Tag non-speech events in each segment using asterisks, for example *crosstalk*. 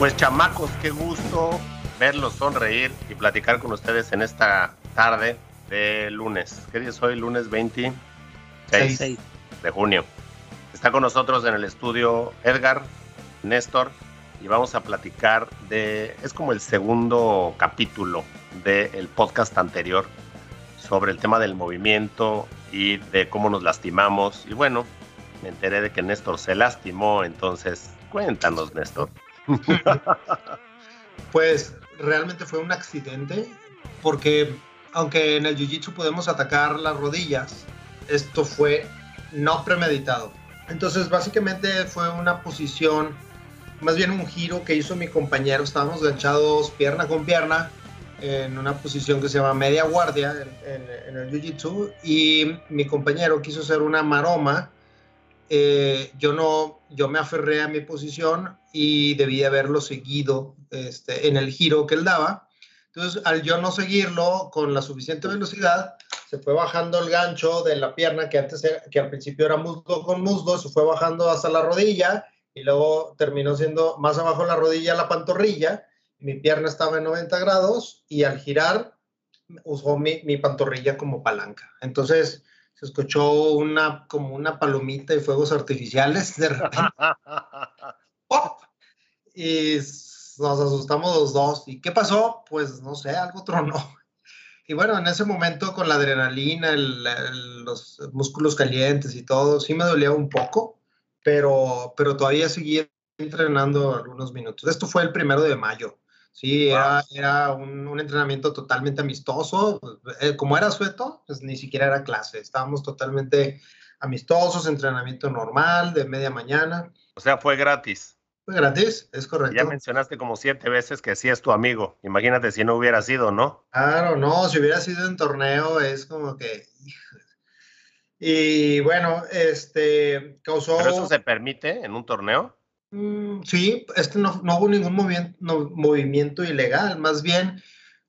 Pues chamacos, qué gusto verlos sonreír y platicar con ustedes en esta tarde de lunes. ¿Qué día es hoy? Lunes 26 de junio. Está con nosotros en el estudio Edgar, Néstor, y vamos a platicar de, es como el segundo capítulo del podcast anterior sobre el tema del movimiento y de cómo nos lastimamos. Y bueno, me enteré de que Néstor se lastimó, entonces cuéntanos, Néstor. *laughs* pues realmente fue un accidente, porque aunque en el Jiu-Jitsu podemos atacar las rodillas, esto fue no premeditado. Entonces básicamente fue una posición, más bien un giro que hizo mi compañero, estábamos ganchados pierna con pierna en una posición que se llama media guardia en, en el Jiu-Jitsu y mi compañero quiso hacer una maroma eh, yo no, yo me aferré a mi posición y debí haberlo seguido este, en el giro que él daba. Entonces, al yo no seguirlo con la suficiente velocidad, se fue bajando el gancho de la pierna que antes que al principio era muslo con muslo, se fue bajando hasta la rodilla y luego terminó siendo más abajo la rodilla la pantorrilla. Mi pierna estaba en 90 grados y al girar usó mi, mi pantorrilla como palanca. Entonces, se escuchó una, como una palomita de fuegos artificiales de repente. *laughs* Y nos asustamos los dos. ¿Y qué pasó? Pues no sé, algo tronó. Y bueno, en ese momento con la adrenalina, los músculos calientes y todo, sí me dolía un poco, pero, pero todavía seguía entrenando algunos minutos. Esto fue el primero de mayo. Sí, era, un, entrenamiento totalmente amistoso. Eh, como era sueto, pues ni siquiera era clase. Estábamos totalmente amistosos, entrenamiento normal, de media mañana. O sea, fue gratis. Fue gratis, es correcto. Ya mencionaste como siete veces que sí es tu amigo. Imagínate si no hubiera sido, ¿no? Claro, no, si hubiera sido en torneo es como que... Y bueno, este causó... ¿Pero eso se permite en un torneo? Mm, sí, este no, no hubo ningún movimiento, movimiento ilegal, más bien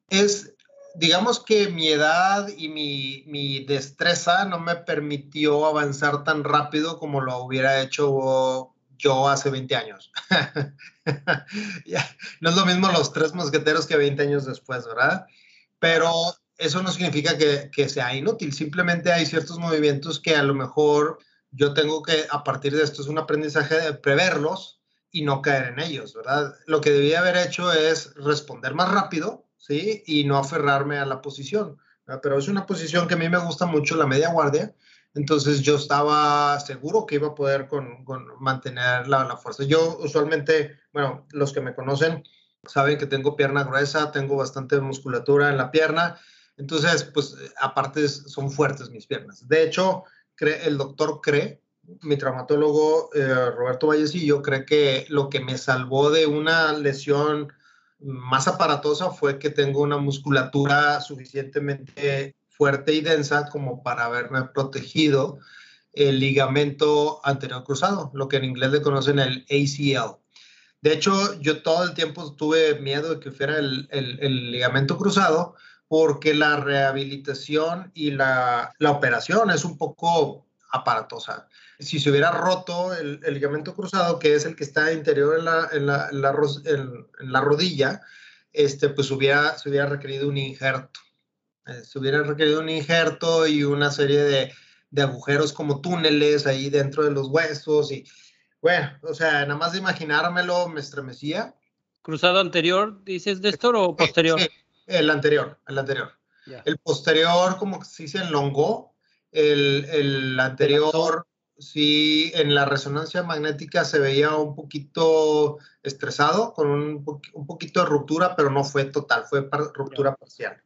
es, digamos que mi edad y mi, mi, destreza no me permitió avanzar tan rápido como lo hubiera hecho yo hace 20 años. *laughs* no es lo mismo los tres mosqueteros que 20 años después, ¿verdad? Pero eso no significa que, que sea inútil, simplemente hay ciertos movimientos que a lo mejor yo tengo que, a partir de esto, es un aprendizaje de preverlos y no caer en ellos, ¿verdad? Lo que debía haber hecho es responder más rápido, ¿sí? Y no aferrarme a la posición. Pero es una posición que a mí me gusta mucho, la media guardia. Entonces yo estaba seguro que iba a poder con, con mantener la, la, fuerza. Yo usualmente, bueno, los que me conocen saben que tengo pierna gruesa, tengo bastante musculatura en la pierna. Entonces, pues aparte son fuertes mis piernas. De hecho, el doctor cree, mi traumatólogo eh, Roberto Vallecillo, cree que lo que me salvó de una lesión más aparatosa fue que tengo una musculatura suficientemente fuerte y densa como para haberme protegido el ligamento anterior cruzado, lo que en inglés le conocen el ACL. De hecho, yo todo el tiempo tuve miedo de que fuera el ligamento cruzado, porque la rehabilitación y la, la operación es un poco aparatosa. Si se hubiera roto el, ligamento cruzado, que es el que está interior en la, en la, en la, rodilla, este, pues hubiera, se hubiera requerido un injerto. Eh, se hubiera requerido un injerto y una serie de, de, agujeros como túneles ahí dentro de los huesos. Y bueno, o sea, nada más de imaginármelo me estremecía. ¿Cruzado anterior, dices, Néstor, o posterior? Sí, el anterior, el anterior. El posterior como que sí se enlongó. El, el anterior, sí, en la resonancia magnética se veía un poquito estresado, con un, un poquito de ruptura, pero no fue total, fue ruptura parcial.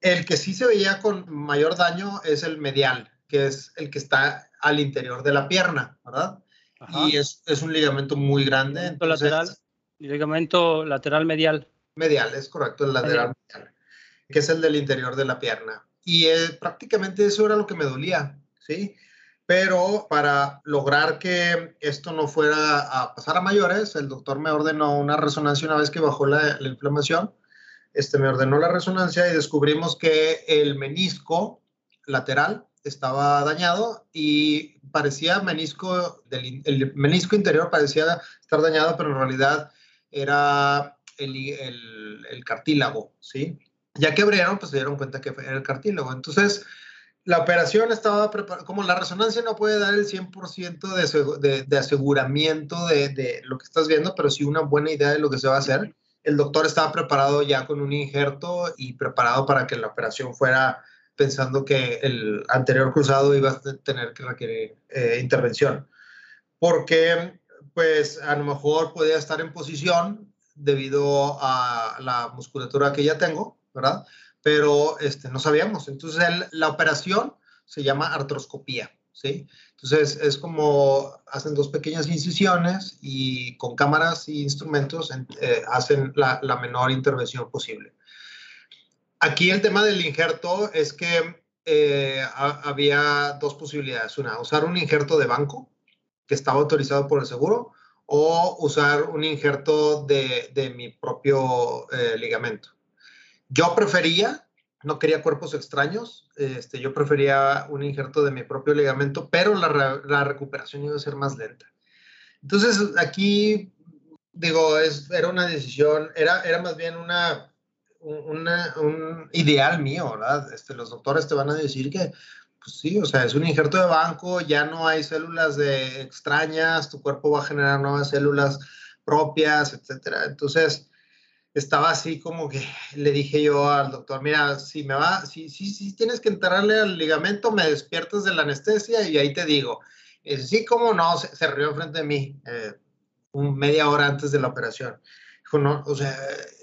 El que sí se veía con mayor daño es el medial, que es el que está al interior de la pierna, ¿verdad? Y es, es, un ligamento muy grande. Entonces, lateral Ligamento lateral medial. Medial, es correcto, el lateral medial, que es el del interior de la pierna. Y eh, prácticamente eso era lo que me dolía, ¿sí? Pero para lograr que esto no fuera a pasar a mayores, el doctor me ordenó una resonancia una vez que bajó la, la inflamación. Este me ordenó la resonancia y descubrimos que el menisco lateral estaba dañado y parecía menisco, del, el menisco interior parecía estar dañado, pero en realidad era el, el, el cartílago, ¿sí? Ya que abrieron, pues se dieron cuenta que era el cartílago. Entonces, la operación estaba preparada, como la resonancia no puede dar el 100% de, de, de aseguramiento de, de, lo que estás viendo, pero sí una buena idea de lo que se va a hacer. El doctor estaba preparado ya con un injerto y preparado para que la operación fuera pensando que el anterior cruzado iba a tener que requerir eh, intervención. Porque, pues, a lo mejor podía estar en posición debido a la musculatura que ya tengo, ¿verdad? Pero este, no sabíamos. Entonces, el, la operación se llama artroscopía, ¿sí? Entonces, es como hacen dos pequeñas incisiones y con cámaras y instrumentos eh, hacen la, la menor intervención posible. Aquí el tema del injerto es que eh, había dos posibilidades. Una, usar un injerto de banco que estaba autorizado por el seguro o usar un injerto de, de mi propio eh, ligamento. Yo prefería, no quería cuerpos extraños, este, yo prefería un injerto de mi propio ligamento, pero la, la recuperación iba a ser más lenta. Entonces aquí, digo, es, era una decisión, era, era más bien una una, un ideal mío, ¿verdad? Este, los doctores te van a decir que, pues sí, o sea, es un injerto de banco, ya no hay células de extrañas, tu cuerpo va a generar nuevas células propias, etcétera. Entonces, estaba así como que le dije yo al doctor, mira, si me va, si, si, si tienes que enterrarle al ligamento, me despiertas de la anestesia y ahí te digo. Y sí, como no, se, se, rió enfrente de mí eh, un, media hora antes de la operación. Dijo, no, o sea,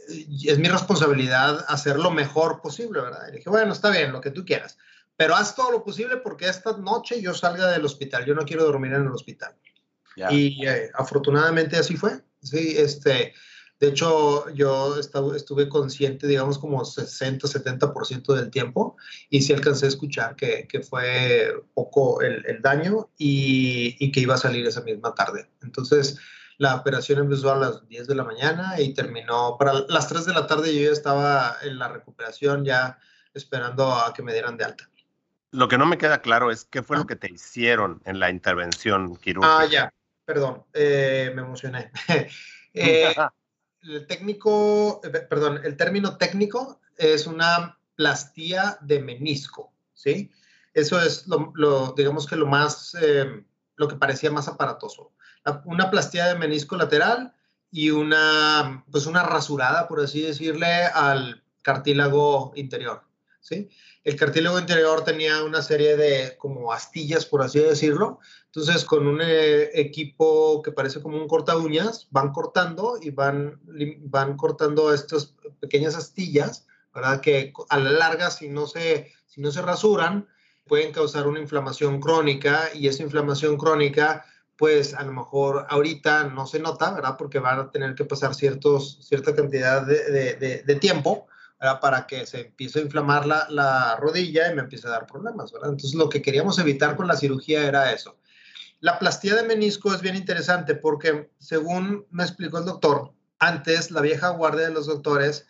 es mi responsabilidad hacer lo mejor posible, ¿verdad? Y dije, bueno, está bien, lo que tú quieras, pero haz todo lo posible porque esta noche yo salga del hospital, yo no quiero dormir en el hospital. Yeah. Y eh, afortunadamente así fue, sí, este, de hecho yo estaba, estuve consciente, digamos, como 60, 70% del tiempo y sí alcancé a escuchar que, que fue poco el, el daño y, y que iba a salir esa misma tarde. Entonces, la operación empezó a las 10 de la mañana y terminó para las 3 de la tarde. Yo ya estaba en la recuperación, ya esperando a que me dieran de alta. Lo que no me queda claro es qué fue ah. lo que te hicieron en la intervención quirúrgica. Ah, ya, perdón, eh, me emocioné. *laughs* eh, el técnico, eh, perdón, el término técnico es una plastía de menisco, ¿sí? Eso es lo, lo digamos que lo más, eh, lo que parecía más aparatoso una plastía de menisco lateral y una, pues una rasurada, por así decirle, al cartílago interior. ¿Sí? El cartílago interior tenía una serie de como astillas, por así decirlo. Entonces, con un eh, equipo que parece como un corta uñas, van cortando y van, van cortando estas pequeñas astillas, ¿verdad? Que a la larga, si no se, si no se rasuran, pueden causar una inflamación crónica y esa inflamación crónica pues a lo mejor ahorita no se nota, ¿verdad? Porque van a tener que pasar ciertos, cierta cantidad de, de, de tiempo, ¿verdad? Para que se empiece a inflamar la, la, rodilla y me empiece a dar problemas, ¿verdad? Entonces lo que queríamos evitar con la cirugía era eso. La plastía de menisco es bien interesante porque según me explicó el doctor, antes la vieja guardia de los doctores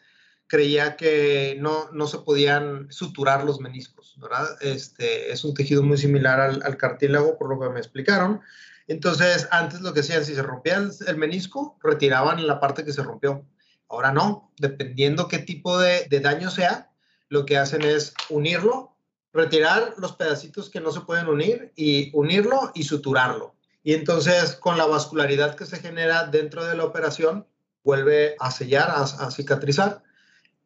creía que no, no se podían suturar los meniscos, ¿verdad? Este, es un tejido muy similar al, cartílago, por lo que me explicaron. Entonces, antes lo que hacían, si se rompía el, menisco, retiraban la parte que se rompió. Ahora no, dependiendo qué tipo de, de, daño sea, lo que hacen es unirlo, retirar los pedacitos que no se pueden unir y unirlo y suturarlo. Y entonces, con la vascularidad que se genera dentro de la operación, vuelve a sellar, a, a cicatrizar.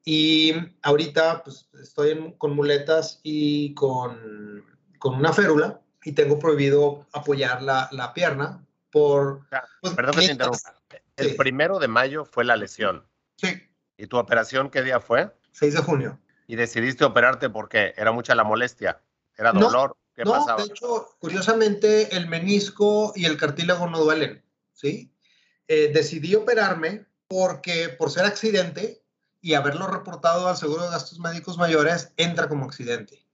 Y ahorita pues, estoy en, con muletas y con, con una férula y tengo prohibido apoyar la, la pierna por... Pues, Perdón que te interrumpa. El sí. primero de mayo fue la lesión. Sí. ¿Y tu operación qué día fue? 6 de junio. ¿Y decidiste operarte porque era mucha la molestia? ¿Era dolor? No, ¿Qué no, pasaba? de hecho, curiosamente, el menisco y el cartílago no duelen, ¿sí? Eh, decidí operarme porque por ser accidente y haberlo reportado al seguro de gastos médicos mayores, entra como accidente.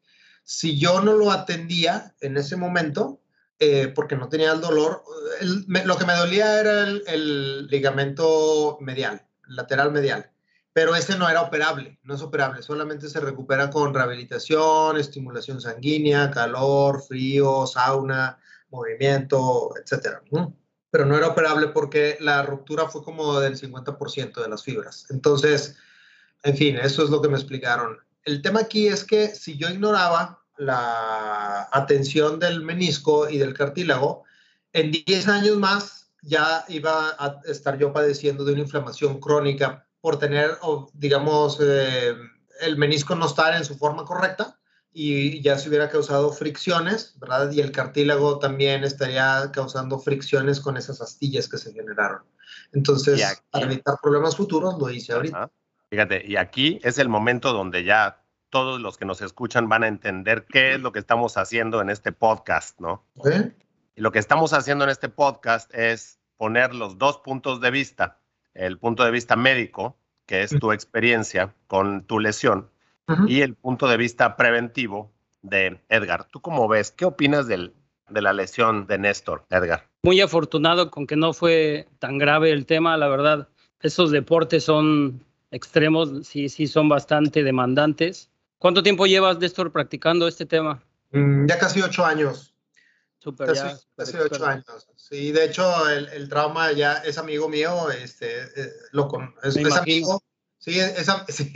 Si yo no lo atendía en ese momento, eh, porque no tenía el dolor, lo que me dolía era el, el ligamento medial, lateral medial pero ese no era operable, no es operable, solamente se recupera con rehabilitación, estimulación sanguínea, calor, frío, sauna, movimiento, etcétera. Pero no era operable porque la ruptura fue como del 50% de las fibras. Entonces, en fin, eso es lo que me explicaron. El tema aquí es que si yo ignoraba la atención del menisco y del cartílago, en 10 años más ya iba a estar yo padeciendo de una inflamación crónica por tener, digamos, eh, el menisco no estar en su forma correcta y ya se hubiera causado fricciones, ¿verdad? Y el cartílago también estaría causando fricciones con esas astillas que se generaron. Entonces, para evitar problemas futuros, lo hice ahorita. Fíjate, y aquí es el momento donde ya todos los que nos escuchan van a entender qué es lo que estamos haciendo en este podcast, ¿no? Y lo que estamos haciendo en este podcast es poner los dos puntos de vista el punto de vista médico, que es tu experiencia con tu lesión, y el punto de vista preventivo de Edgar. ¿Tú cómo ves? ¿Qué opinas del, de la lesión de Néstor, Edgar? Muy afortunado con que no fue tan grave el tema, la verdad. Esos deportes son extremos, sí, sí son bastante demandantes. ¿Cuánto tiempo llevas, Néstor, practicando este tema? Mm, ya casi ocho años. Super, casi, ocho años. Sí, de hecho, el, el, trauma ya es amigo mío, este, eh, lo con, es, amigo. Sí, es, *laughs* sí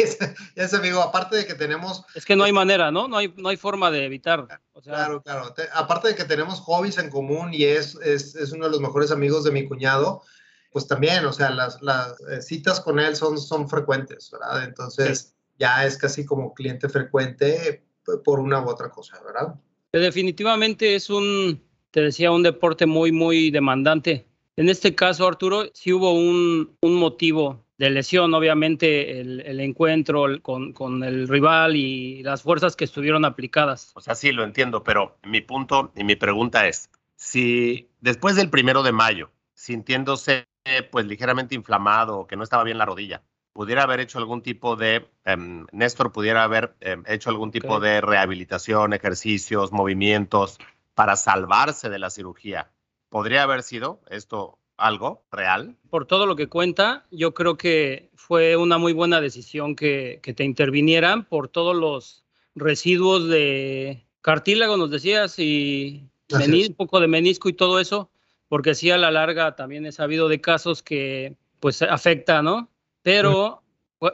es, amigo, aparte de que tenemos... Es que no hay manera, ¿no? No hay, no hay forma de evitar. claro, claro. aparte de que tenemos hobbies en común y es, es, es, uno de los mejores amigos de mi cuñado, pues también, o sea, las, las eh, citas con él son, son frecuentes, ¿verdad? Entonces, ya es casi como cliente frecuente por una u otra cosa, ¿verdad? Definitivamente es un, te decía, un deporte muy, muy demandante. En este caso, Arturo, sí hubo un, un motivo de lesión, obviamente el, encuentro con, con, el rival y las fuerzas que estuvieron aplicadas. O sea, sí, lo entiendo, pero mi punto y mi pregunta es, si después del primero de mayo, sintiéndose pues ligeramente inflamado, que no estaba bien la rodilla, pudiera haber hecho algún tipo de, em, Néstor pudiera haber em, hecho algún tipo de rehabilitación, ejercicios, movimientos para salvarse de la cirugía. ¿Podría haber sido esto algo real? Por todo lo que cuenta, yo creo que fue una muy buena decisión que, que te intervinieran por todos los residuos de cartílago, nos decías, y un poco de menisco y todo eso, porque sí a la larga también he sabido de casos que pues afecta, ¿no? Pero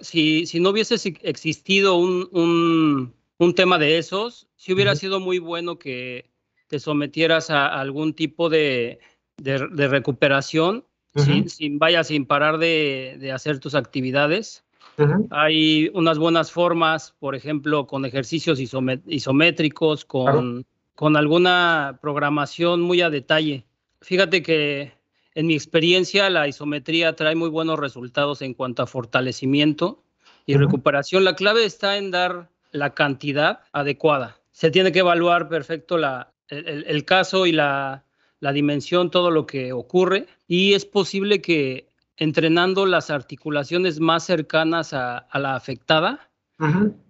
si, si no hubiese existido un, un, un tema de esos, sí hubiera sido muy bueno que te sometieras a algún tipo de, de, recuperación, sin, sin, vaya, sin parar de, de hacer tus actividades. Hay unas buenas formas, por ejemplo, con ejercicios isométricos, con, con alguna programación muy a detalle. Fíjate que en mi experiencia, la isometría trae muy buenos resultados en cuanto a fortalecimiento y recuperación. La clave está en dar la cantidad adecuada. Se tiene que evaluar perfecto la, el, caso y la, la, dimensión, todo lo que ocurre. Y es posible que entrenando las articulaciones más cercanas a, la afectada,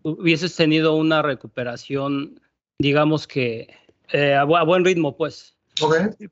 hubieses tenido una recuperación, digamos que eh, a buen ritmo, pues.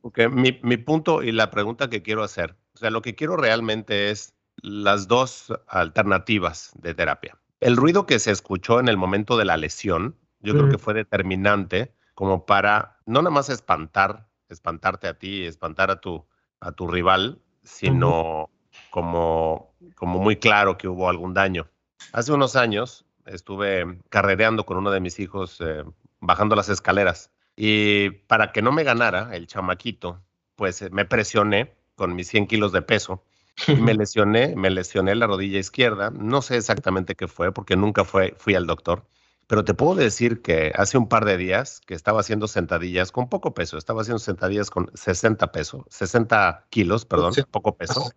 Porque mi, mi, punto y la pregunta que quiero hacer, o sea, lo que quiero realmente es las dos alternativas de terapia. El ruido que se escuchó en el momento de la lesión, yo creo que fue determinante como para no nada más espantar, espantarte a ti, espantar a tu, a tu rival, sino como, como muy claro que hubo algún daño. Hace unos años estuve carrereando con uno de mis hijos eh, bajando las escaleras y para que no me ganara el chamaquito, pues eh, me presioné con mis 100 kilos de peso. Y me *laughs* lesioné, me lesioné la rodilla izquierda. No sé exactamente qué fue porque nunca fue, fui al doctor. Pero te puedo decir que hace un par de días que estaba haciendo sentadillas con poco peso, estaba haciendo sentadillas con 60 pesos, 60 kilos, perdón, poco peso.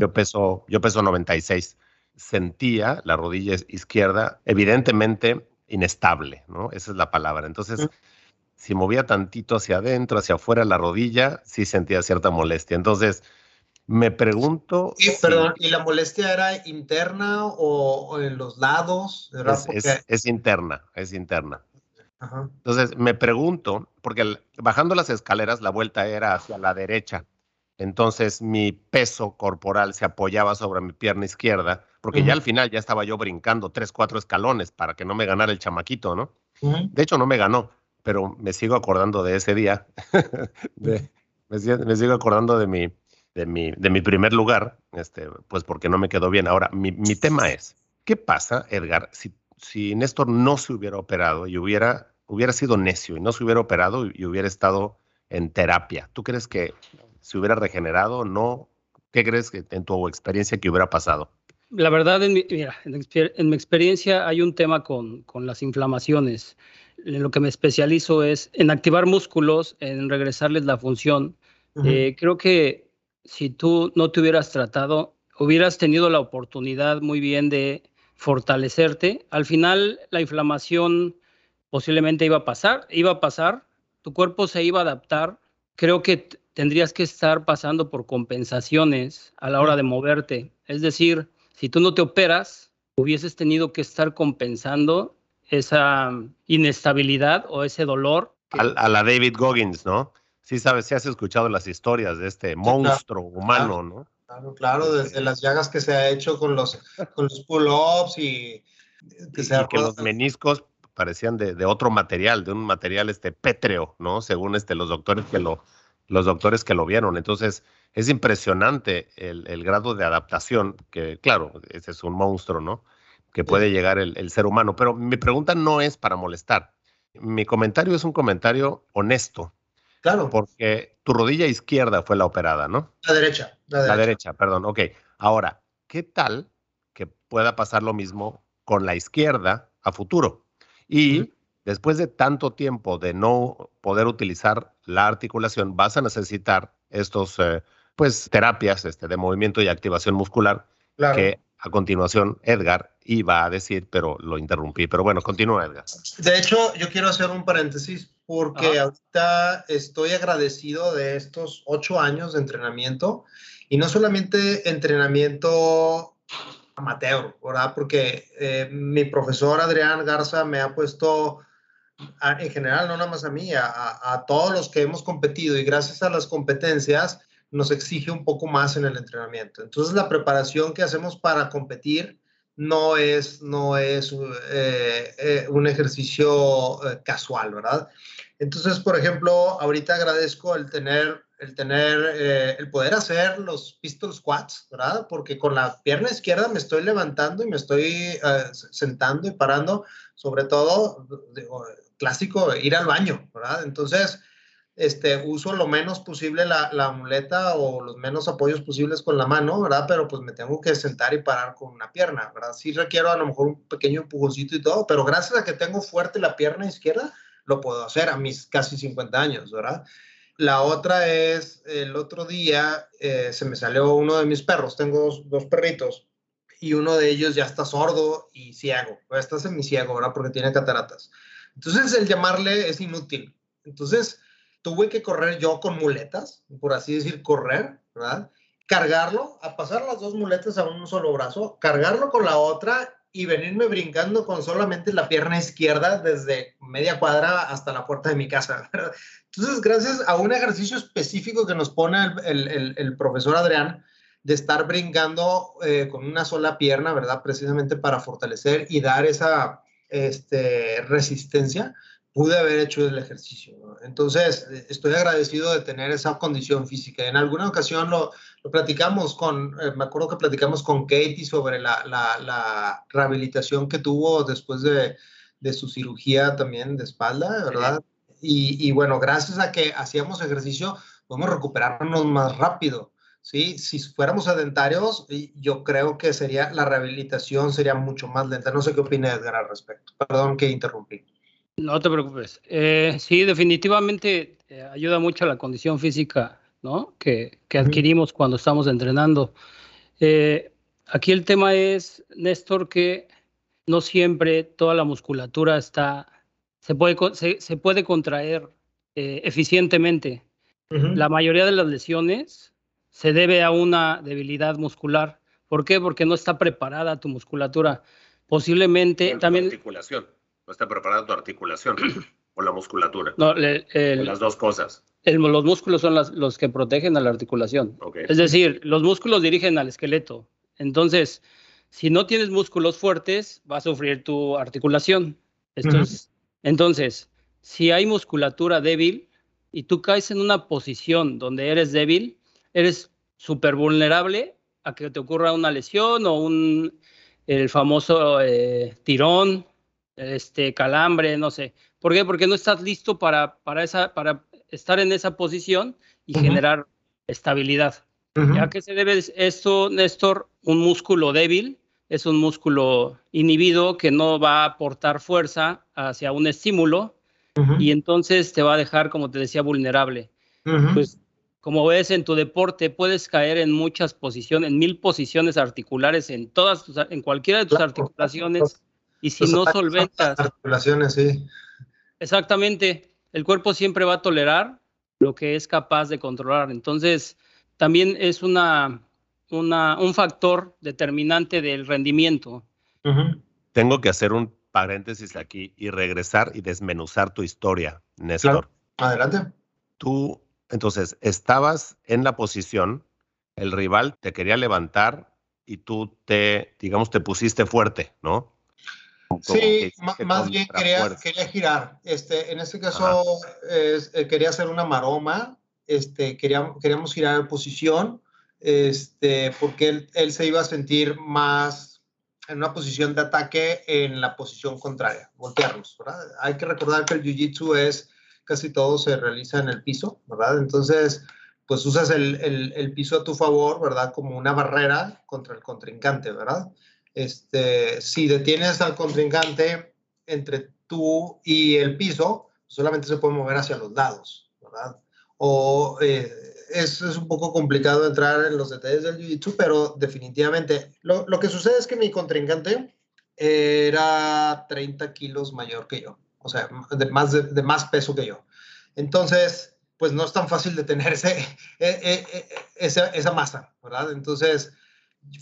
Yo peso, yo peso 96. Sentía la rodilla izquierda evidentemente inestable, ¿no? Esa es la palabra. Entonces, si movía tantito hacia adentro, hacia afuera la rodilla, sí sentía cierta molestia. Entonces, Me pregunto. Sí, perdón, ¿y la molestia era interna o, en los lados? Es, interna, es interna. Entonces, me pregunto, porque bajando las escaleras la vuelta era hacia la derecha. Entonces, mi peso corporal se apoyaba sobre mi pierna izquierda, porque ya al final ya estaba yo brincando tres, cuatro escalones para que no me ganara el chamaquito, ¿no? De hecho, no me ganó, pero me sigo acordando de ese día. *laughs* me, sigo acordando de mi, de mi, de mi primer lugar, este, pues porque no me quedó bien. Ahora, mi, mi tema es, ¿qué pasa, Edgar, si, si Néstor no se hubiera operado y hubiera, hubiera sido necio y no se hubiera operado y, hubiera estado en terapia? ¿Tú crees que se hubiera regenerado o no? ¿Qué crees que en tu experiencia que hubiera pasado? La verdad, en mi, mira, en mi experiencia hay un tema con, con las inflamaciones. En lo que me especializo es en activar músculos, en regresarles la función. Eh, creo que si tú no te hubieras tratado, hubieras tenido la oportunidad muy bien de fortalecerte. Al final, la inflamación posiblemente iba a pasar, iba a pasar, tu cuerpo se iba a adaptar. Creo que tendrías que estar pasando por compensaciones a la hora de moverte. Es decir, si tú no te operas, hubieses tenido que estar compensando esa inestabilidad o ese dolor. A, la David Goggins, ¿no? Sí, sabes, si has escuchado las historias de este monstruo humano, ¿no? Claro, claro, desde las llagas que se ha hecho con los, con los pull-ups y que, los meniscos parecían de, otro material, de un material este pétreo, ¿no? Según este, los doctores que lo, los doctores que lo vieron. Entonces, es impresionante el, el grado de adaptación, que claro, ese es un monstruo, ¿no? Que puede llegar el, el ser humano. Pero mi pregunta no es para molestar. Mi comentario es un comentario honesto, Claro. Porque tu rodilla izquierda fue la operada, ¿no? La derecha. La derecha, perdón. Ok. Ahora, ¿qué tal que pueda pasar lo mismo con la izquierda a futuro? Y después de tanto tiempo de no poder utilizar la articulación, vas a necesitar estos, eh, pues, terapias este, de movimiento y activación muscular que a continuación Edgar iba a decir, pero lo interrumpí. Pero bueno, continúa Edgar. De hecho, yo quiero hacer un paréntesis porque ahorita estoy agradecido de estos ocho años de entrenamiento y no solamente entrenamiento amateur, ¿verdad? Porque eh, mi profesor Adrián Garza me ha puesto, en general, no nada más a mí, a, a, todos los que hemos competido y gracias a las competencias nos exige un poco más en el entrenamiento. Entonces, la preparación que hacemos para competir no es, no es eh, eh, un ejercicio casual, ¿verdad? Entonces, por ejemplo, ahorita agradezco el tener, el tener, eh, el poder hacer los pistol squats, ¿verdad? Porque con la pierna izquierda me estoy levantando y me estoy eh, sentando y parando, sobre todo, clásico, ir al baño, ¿verdad? Entonces, este, uso lo menos posible la, la, muleta o los menos apoyos posibles con la mano, ¿verdad? Pero pues me tengo que sentar y parar con una pierna, ¿verdad? Sí requiero a lo mejor un pequeño empujoncito y todo, pero gracias a que tengo fuerte la pierna izquierda, lo puedo hacer a mis casi 50 años, ¿verdad? La otra es, el otro día eh, se me salió uno de mis perros, tengo dos, perritos, y uno de ellos ya está sordo y ciego, está semiciego, ¿verdad? Porque tiene cataratas. Entonces el llamarle es inútil. Entonces tuve que correr yo con muletas, por así decir, correr, ¿verdad? Cargarlo, a pasar las dos muletas a un solo brazo, cargarlo con la otra y venirme brincando con solamente la pierna izquierda desde media cuadra hasta la puerta de mi casa. *laughs* Entonces, gracias a un ejercicio específico que nos pone el, el, profesor Adrián, de estar brincando eh, con una sola pierna, ¿verdad? Precisamente para fortalecer y dar esa este, resistencia, pude haber hecho el ejercicio. Entonces, estoy agradecido de tener esa condición física. En alguna ocasión lo, lo platicamos con, eh, me acuerdo que platicamos con Katie sobre la, la, la rehabilitación que tuvo después de, de, su cirugía también de espalda, ¿verdad? Y, y, bueno, gracias a que hacíamos ejercicio, podemos recuperarnos más rápido. ¿sí? Si fuéramos sedentarios, yo creo que sería, la rehabilitación sería mucho más lenta. No sé qué opina Edgar al respecto. Perdón que interrumpí. No te preocupes. Eh, sí, definitivamente eh, ayuda mucho a la condición física, ¿no? Que, que adquirimos cuando estamos entrenando. Eh, aquí el tema es, Néstor, que no siempre toda la musculatura está, se puede, se, se puede contraer eficientemente. La mayoría de las lesiones se debe a una debilidad muscular. ¿Por qué? Porque no está preparada tu musculatura. Posiblemente también... Articulación. No está preparada tu articulación o la musculatura. No, las dos cosas. los músculos son los que protegen a la articulación. Es decir, los músculos dirigen al esqueleto. Entonces, si no tienes músculos fuertes, va a sufrir tu articulación. entonces, si hay musculatura débil y tú caes en una posición donde eres débil, eres súper vulnerable a que te ocurra una lesión o un, el famoso eh, tirón, este, calambre, no sé. ¿Por qué? Porque no estás listo para, para, esa, para estar en esa posición y generar estabilidad. ¿A qué se debe esto, Néstor? Un músculo débil es un músculo inhibido que no va a aportar fuerza hacia un estímulo y entonces te va a dejar, como te decía, vulnerable. Pues como ves en tu deporte, puedes caer en muchas posiciones, en mil posiciones articulares, en todas, en cualquiera de tus articulaciones, y si no solventas. Articulaciones, sí. Exactamente. El cuerpo siempre va a tolerar lo que es capaz de controlar. Entonces, también es una, una un factor determinante del rendimiento. Tengo que hacer un paréntesis aquí y regresar y desmenuzar tu historia, Néstor. Adelante. Tú entonces, estabas en la posición, el rival te quería levantar y tú te, digamos, te pusiste fuerte, ¿no? Sí, más bien quería, quería, girar. Este, en este caso, eh, quería hacer una maroma. Este, queríamos, queríamos girar en posición, este, porque él, él se iba a sentir más en una posición de ataque en la posición contraria, voltearnos, ¿verdad? Hay que recordar que el jiu-jitsu es casi todo se realiza en el piso, ¿verdad? Entonces, pues usas el, el, piso a tu favor, ¿verdad? Como una barrera contra el contrincante, ¿verdad? Este, si detienes al contrincante entre tú y el piso, solamente se puede mover hacia los lados, ¿verdad? O eh, es, un poco complicado entrar en los detalles del jiu-jitsu, pero definitivamente lo, lo que sucede es que mi contrincante era 30 kilos mayor que yo o sea, de más, de, más peso que yo. Entonces, pues no es tan fácil de tener ese, *laughs* e, e, e, esa, esa, masa, ¿verdad? Entonces,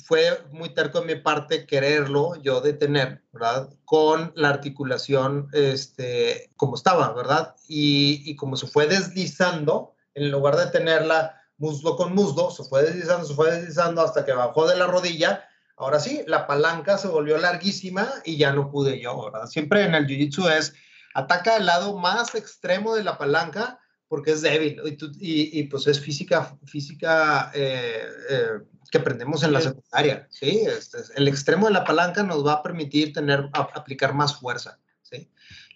fue muy terco de mi parte quererlo yo detener, ¿verdad? Con la articulación este, como estaba, ¿verdad? Y, y como se fue deslizando, en lugar de tenerla muslo con muslo, se fue deslizando, se fue deslizando hasta que bajó de la rodilla. Ahora sí, la palanca se volvió larguísima y ya no pude yo, ¿verdad? Siempre en el jiu-jitsu es ataca el lado más extremo de la palanca porque es débil y, pues es física, física eh, eh, que aprendemos en la secundaria, ¿sí? Este, el extremo de la palanca nos va a permitir tener, aplicar más fuerza, ¿sí?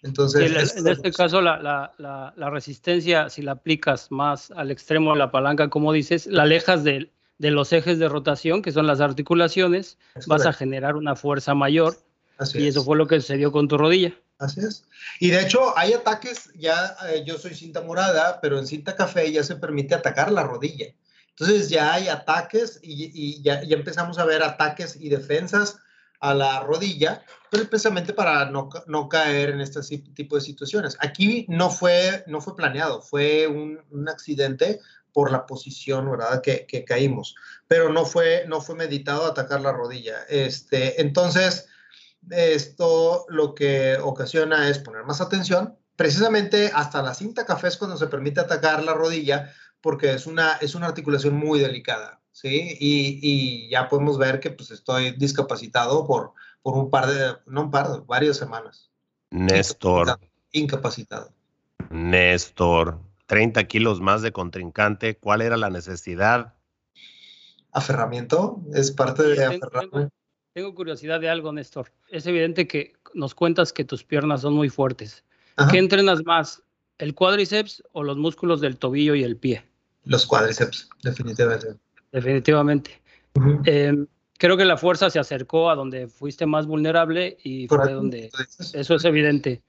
Entonces... en este caso, la, la, la, resistencia, si la aplicas más al extremo de la palanca, como dices, la alejas de, de los ejes de rotación, que son las articulaciones, vas a generar una fuerza mayor. y eso fue lo que sucedió con tu rodilla. Así es. Y de hecho hay ataques, ya eh, yo soy cinta morada, pero en cinta café ya se permite atacar la rodilla. Entonces ya hay ataques y, ya, empezamos a ver ataques y defensas a la rodilla, pero precisamente para no, caer en este tipo de situaciones. Aquí no fue, no fue planeado, fue un, accidente por la posición, ¿verdad? Que, que, caímos, pero no fue, no fue meditado atacar la rodilla. Este, entonces, esto lo que ocasiona es poner más atención. Precisamente hasta la cinta café es cuando se permite atacar la rodilla porque es una, es una articulación muy delicada, ¿sí? Y, ya podemos ver que pues estoy discapacitado por, por un par de, no un par, varias semanas. Néstor. Incapacitado. Néstor, 30 kilos más de contrincante, ¿cuál era la necesidad? Aferramiento, es parte de aferramiento. Tengo curiosidad de algo, Néstor. Es evidente que nos cuentas que tus piernas son muy fuertes. ¿Qué entrenas más, el cuádriceps o los músculos del tobillo y el pie? Los cuádriceps, definitivamente. Definitivamente. Em, creo que la fuerza se acercó a donde fuiste más vulnerable y fue donde eso es evidente.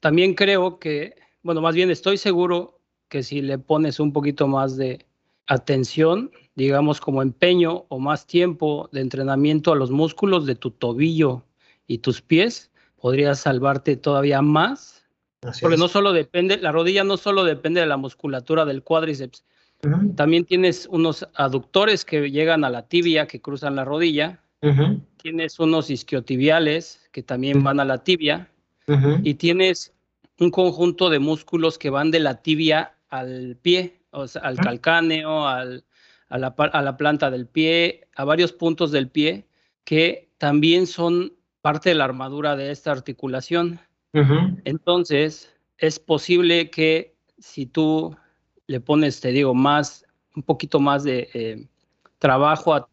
También creo que, bueno, más bien estoy seguro que si le pones un poquito más de atención, digamos, como empeño o más tiempo de entrenamiento a los músculos de tu tobillo y tus pies, podrías salvarte todavía más. Porque no solo depende, la rodilla no solo depende de la musculatura del cuádriceps, También tienes unos aductores que llegan a la tibia, que cruzan la rodilla. Tienes unos isquiotibiales que también van a la tibia. Y tienes un conjunto de músculos que van de la tibia al pie, o sea, al calcáneo, al, a, la, a la planta del pie, a varios puntos del pie, que también son parte de la armadura de esta articulación. Entonces, es posible que si tú le pones, te digo, más, un poquito más de eh, trabajo a,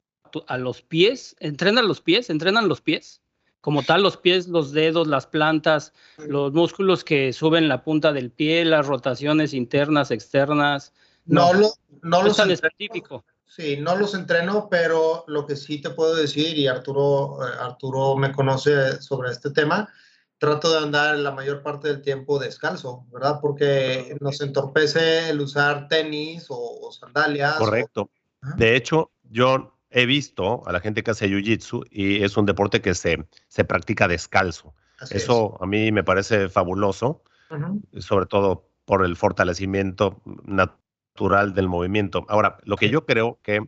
a, los pies, entrenan los pies, entrenan los pies, como tal, los pies, los dedos, las plantas, los músculos que suben la punta del pie, las rotaciones internas, externas. No, no, lo, no, es tan específico. Sí, no los entreno, pero lo que sí te puedo decir, y Arturo, eh, Arturo me conoce sobre este tema, trato de andar la mayor parte del tiempo descalzo, ¿verdad? Porque nos entorpece el usar tenis o, sandalias. Correcto. De hecho, yo he visto a la gente que hace jiu-jitsu y es un deporte que se, se practica descalzo. Eso a mí me parece fabuloso, sobre todo por el fortalecimiento natural del movimiento. Ahora, lo que yo creo que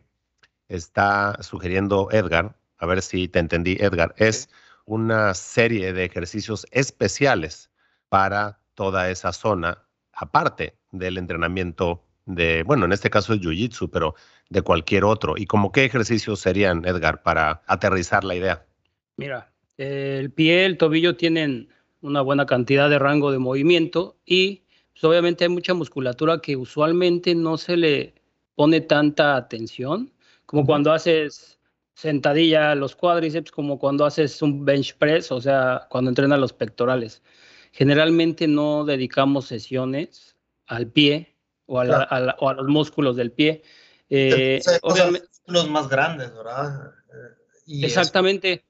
está sugiriendo Edgar, a ver si te entendí, Edgar, es una serie de ejercicios especiales para toda esa zona, aparte del entrenamiento de, bueno, en este caso es Jiu-Jitsu, pero de cualquier otro. ¿Y como qué ejercicios serían, Edgar, para aterrizar la idea? Mira, el pie, el tobillo tienen una buena cantidad de rango de movimiento y pues, obviamente hay mucha musculatura que usualmente no se le pone tanta atención, como cuando haces sentadilla los cuádriceps como cuando haces un bench press, o sea, cuando entrenas los pectorales. Generalmente no dedicamos sesiones al pie o a, los músculos del pie. Eh, obviamente, los más grandes, ¿verdad? Eh, exactamente.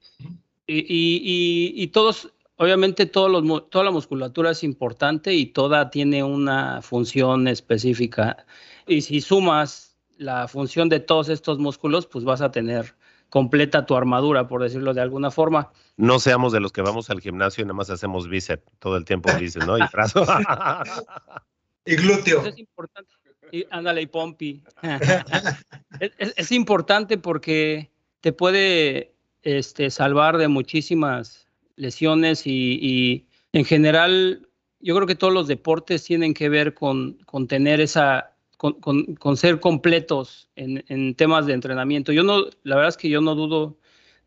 Y, todos, obviamente todos los, toda la musculatura es importante y toda tiene una función específica. Y si sumas la función de todos estos músculos, pues vas a tener completa tu armadura, por decirlo de alguna forma. No seamos de los que vamos al gimnasio y nada más hacemos bíceps todo el tiempo, bíceps, ¿no? Y brazo. *laughs* y glúteo. es importante. Y, ándale, y pompi. *laughs* es, importante porque te puede este, salvar de muchísimas lesiones y, en general yo creo que todos los deportes tienen que ver con, con tener esa con, ser completos en, temas de entrenamiento. Yo no, la verdad es que yo no dudo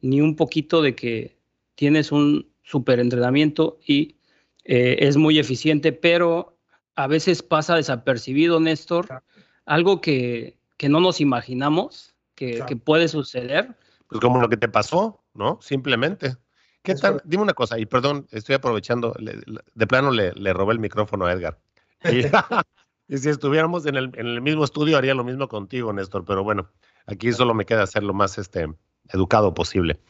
ni un poquito de que tienes un super entrenamiento y eh, es muy eficiente, pero a veces pasa desapercibido, Néstor, algo que, que, no nos imaginamos que, puede suceder. Pues como lo que te pasó, ¿no? Simplemente. ¿Qué tal? Dime una cosa, y perdón, estoy aprovechando, de plano le, le robé el micrófono a Edgar. *laughs* Y si estuviéramos en el, mismo estudio, haría lo mismo contigo, Néstor, pero bueno, aquí solo me queda ser lo más este, educado posible.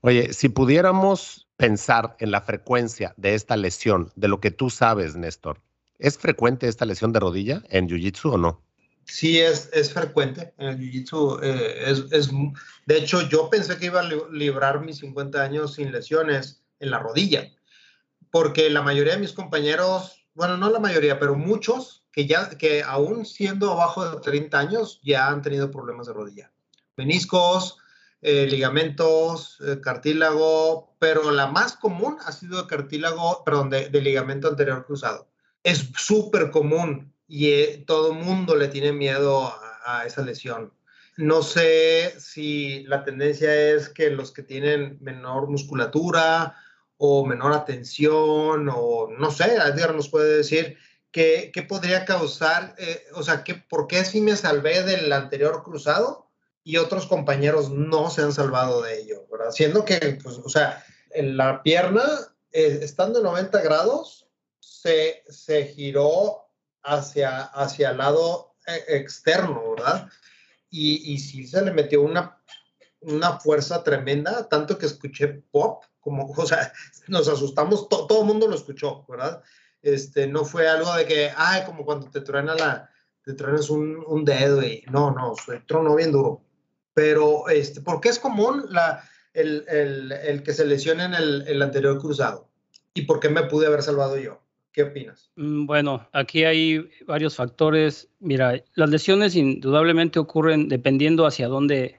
Oye, si pudiéramos pensar en la frecuencia de esta lesión, de lo que tú sabes, Néstor, ¿es frecuente esta lesión de rodilla en Jiu-Jitsu o no? Sí, es, es frecuente en el Jiu-Jitsu. Eh, es, es, de hecho, yo pensé que iba a librar mis 50 años sin lesiones en la rodilla, porque la mayoría de mis compañeros, bueno, no la mayoría, pero muchos que ya, que aún siendo abajo de 30 años, ya han tenido problemas de rodilla. Meniscos, eh, ligamentos, eh, cartílago, pero la más común ha sido de cartílago, perdón, de, ligamento anterior cruzado. Es súper común y eh, todo mundo le tiene miedo a, a esa lesión. No sé si la tendencia es que los que tienen menor musculatura o menor atención o no sé, Edgar nos puede decir, ¿qué, podría causar? Eh, o sea, ¿qué, ¿por qué si me salvé del anterior cruzado y otros compañeros no se han salvado de ello? ¿verdad? Siendo que, pues, o sea, en la pierna, eh, estando en 90 grados, se, se giró hacia, hacia el lado eh, externo, ¿verdad? Y, y sí se le metió una, una fuerza tremenda, tanto que escuché pop, como, o sea, *laughs* nos asustamos, todo el mundo lo escuchó, ¿verdad? Este, no fue algo de que, ay, como cuando te truena la, te truenas un, un dedo y no, no, se tronó bien duro. Pero, este, ¿por qué es común la, el, el, el que se lesione en el, el, anterior cruzado? ¿Y por qué me pude haber salvado yo? ¿Qué opinas? Mm, bueno, aquí hay varios factores. Mira, las lesiones indudablemente ocurren dependiendo hacia dónde,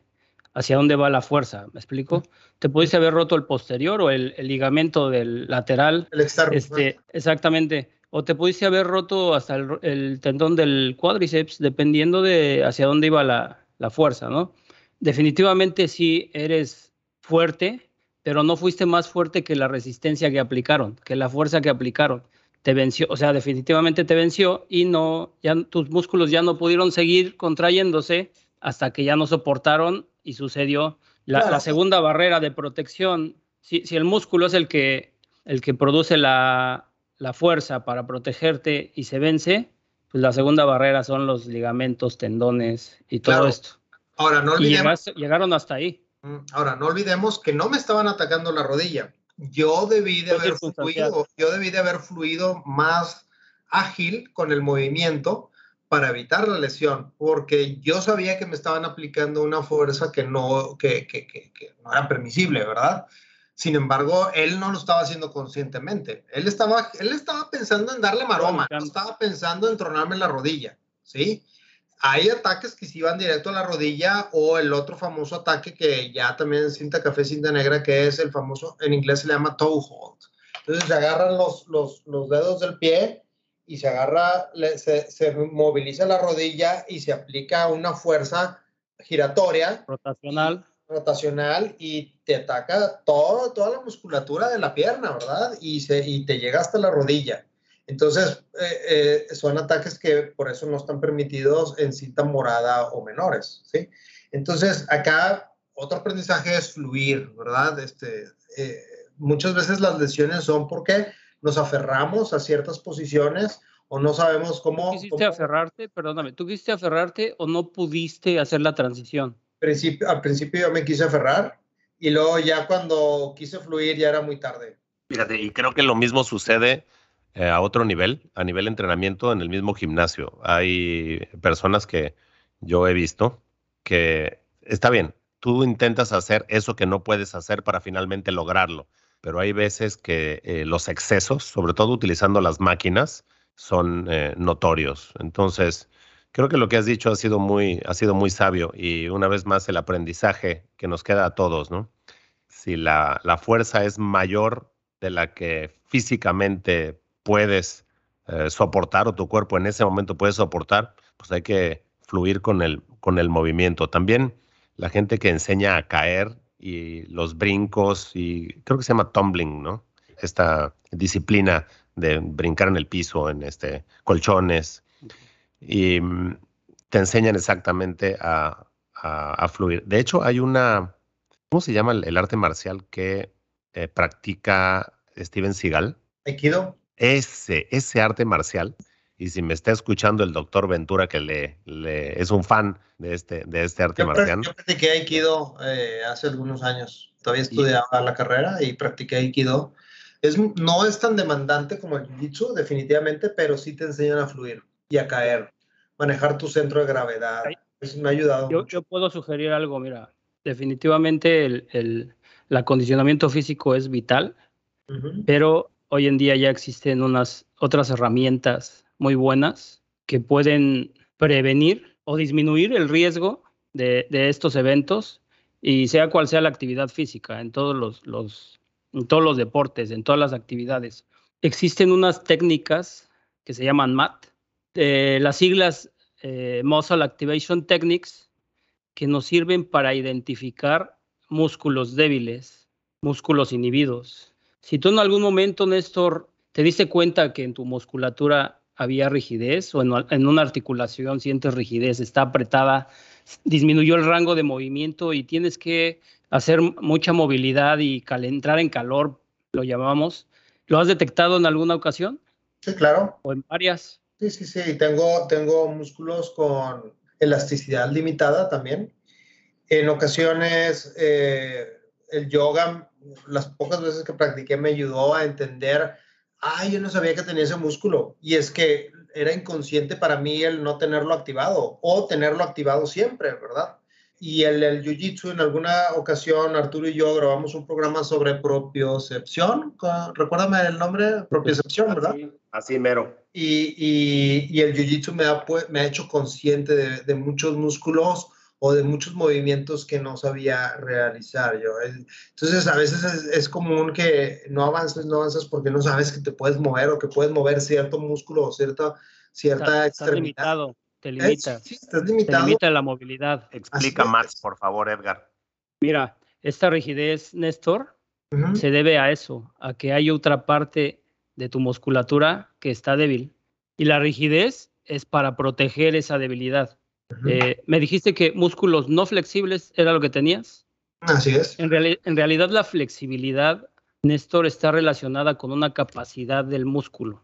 hacia dónde va la fuerza. ¿Me explico? Te pudiste haber roto el posterior o el, ligamento del lateral. El externo. Este, exactamente. O te pudiste haber roto hasta el, tendón del cuádriceps, dependiendo de hacia dónde iba la, la fuerza, ¿no? Definitivamente sí eres fuerte, pero no fuiste más fuerte que la resistencia que aplicaron, que la fuerza que aplicaron te venció, o sea, definitivamente te venció y no, ya tus músculos ya no pudieron seguir contrayéndose hasta que ya no soportaron y sucedió la, segunda barrera de protección. Si, si, el músculo es el que, el que produce la, la fuerza para protegerte y se vence, pues la segunda barrera son los ligamentos, tendones y todo esto. Ahora, no olvidemos. llegaron hasta ahí. Mm, ahora, no olvidemos que no me estaban atacando la rodilla yo debí de haber fluido, yo debí de haber fluido más ágil con el movimiento para evitar la lesión, porque yo sabía que me estaban aplicando una fuerza que no, que, que, que, no era permisible, ¿verdad? Sin embargo, él no lo estaba haciendo conscientemente. Él estaba, él estaba pensando en darle maroma, no estaba pensando en tronarme la rodilla, ¿sí? hay ataques que se iban directo a la rodilla o el otro famoso ataque que ya también es cinta café, cinta negra, que es el famoso, en inglés se le llama toe hold. Entonces se agarran los, los, los dedos del pie y se agarra, se, se, moviliza la rodilla y se aplica una fuerza giratoria. Rotacional. rotacional y te ataca todo, toda la musculatura de la pierna, ¿verdad? Y, se, y te llega hasta la rodilla. Entonces, eh, eh, son ataques que por eso no están permitidos en cinta morada o menores, ¿sí? Entonces, acá otro aprendizaje es fluir, ¿verdad? Este, eh, muchas veces las lesiones son porque nos aferramos a ciertas posiciones o no sabemos cómo... ¿Tú quisiste aferrarte? Perdóname, ¿tú quisiste aferrarte o no pudiste hacer la transición? Principio, al principio yo me quise aferrar y luego ya cuando quise fluir ya era muy tarde. Fíjate, y creo que lo mismo sucede eh, a otro nivel, a nivel de entrenamiento en el mismo gimnasio. Hay personas que yo he visto que está bien, tú intentas hacer eso que no puedes hacer para finalmente lograrlo, pero hay veces que eh, los excesos, sobre todo utilizando las máquinas, son eh, notorios. Entonces, creo que lo que has dicho ha sido muy, ha sido muy sabio y una vez más el aprendizaje que nos queda a todos, ¿no? Si la, la fuerza es mayor de la que físicamente puedes eh, soportar o tu cuerpo en ese momento puede soportar, pues hay que fluir con el, con el movimiento. También la gente que enseña a caer y los brincos y creo que se llama tumbling, ¿no? Esta disciplina de brincar en el piso, en este colchones y mm, te enseñan exactamente a, fluir. De hecho, hay una, ¿cómo se llama el, arte marcial que eh, practica Steven Seagal? Aikido ese, ese arte marcial. Y si me está escuchando el doctor Ventura, que le, le es un fan de este, de este arte marcial. Yo practiqué Aikido eh, hace algunos años. Todavía estudiaba la carrera y practiqué Aikido. Es, no es tan demandante como el Jiu-Jitsu, definitivamente, pero sí te enseñan a fluir y a caer, manejar tu centro de gravedad. Eso me ha ayudado. Yo, yo puedo sugerir algo, mira, definitivamente el, el, el acondicionamiento físico es vital, pero hoy en día ya existen unas otras herramientas muy buenas que pueden prevenir o disminuir el riesgo de, estos eventos y sea cual sea la actividad física en todos los, en todos los deportes, en todas las actividades. Existen unas técnicas que se llaman MAT, las siglas eh, Muscle Activation Techniques, que nos sirven para identificar músculos débiles, músculos inhibidos, si tú en algún momento, Néstor, te diste cuenta que en tu musculatura había rigidez o en, una articulación sientes rigidez, está apretada, disminuyó el rango de movimiento y tienes que hacer mucha movilidad y entrar en calor, lo llamamos. ¿Lo has detectado en alguna ocasión? Sí, claro. ¿O en varias? Sí, sí, sí. Tengo, tengo músculos con elasticidad limitada también. En ocasiones, eh, el yoga las pocas veces que practiqué me ayudó a entender, ay, yo no sabía que tenía ese músculo. Y es que era inconsciente para mí el no tenerlo activado o tenerlo activado siempre, ¿verdad? y el, el Jiu-Jitsu, en alguna ocasión, Arturo y yo grabamos un programa sobre propiocepción. Recuérdame el nombre, propiocepción, ¿verdad? Así, mero. Y, y, y el Jiu-Jitsu me ha, me ha hecho consciente de, de muchos músculos o de muchos movimientos que no sabía realizar yo. Entonces, a veces es, es, común que no avances, no avances porque no sabes que te puedes mover o que puedes mover cierto músculo o cierta, cierta estás, limitado, te limita. Sí, estás limitado. Te limita la movilidad. Explica más, por favor, Edgar. Mira, esta rigidez, Néstor, uh -huh. se debe a eso, a que hay otra parte de tu musculatura que está débil. Y la rigidez es para proteger esa debilidad. Eh, me dijiste que músculos no flexibles era lo que tenías. Así es. En, reali en, realidad la flexibilidad, Néstor, está relacionada con una capacidad del músculo.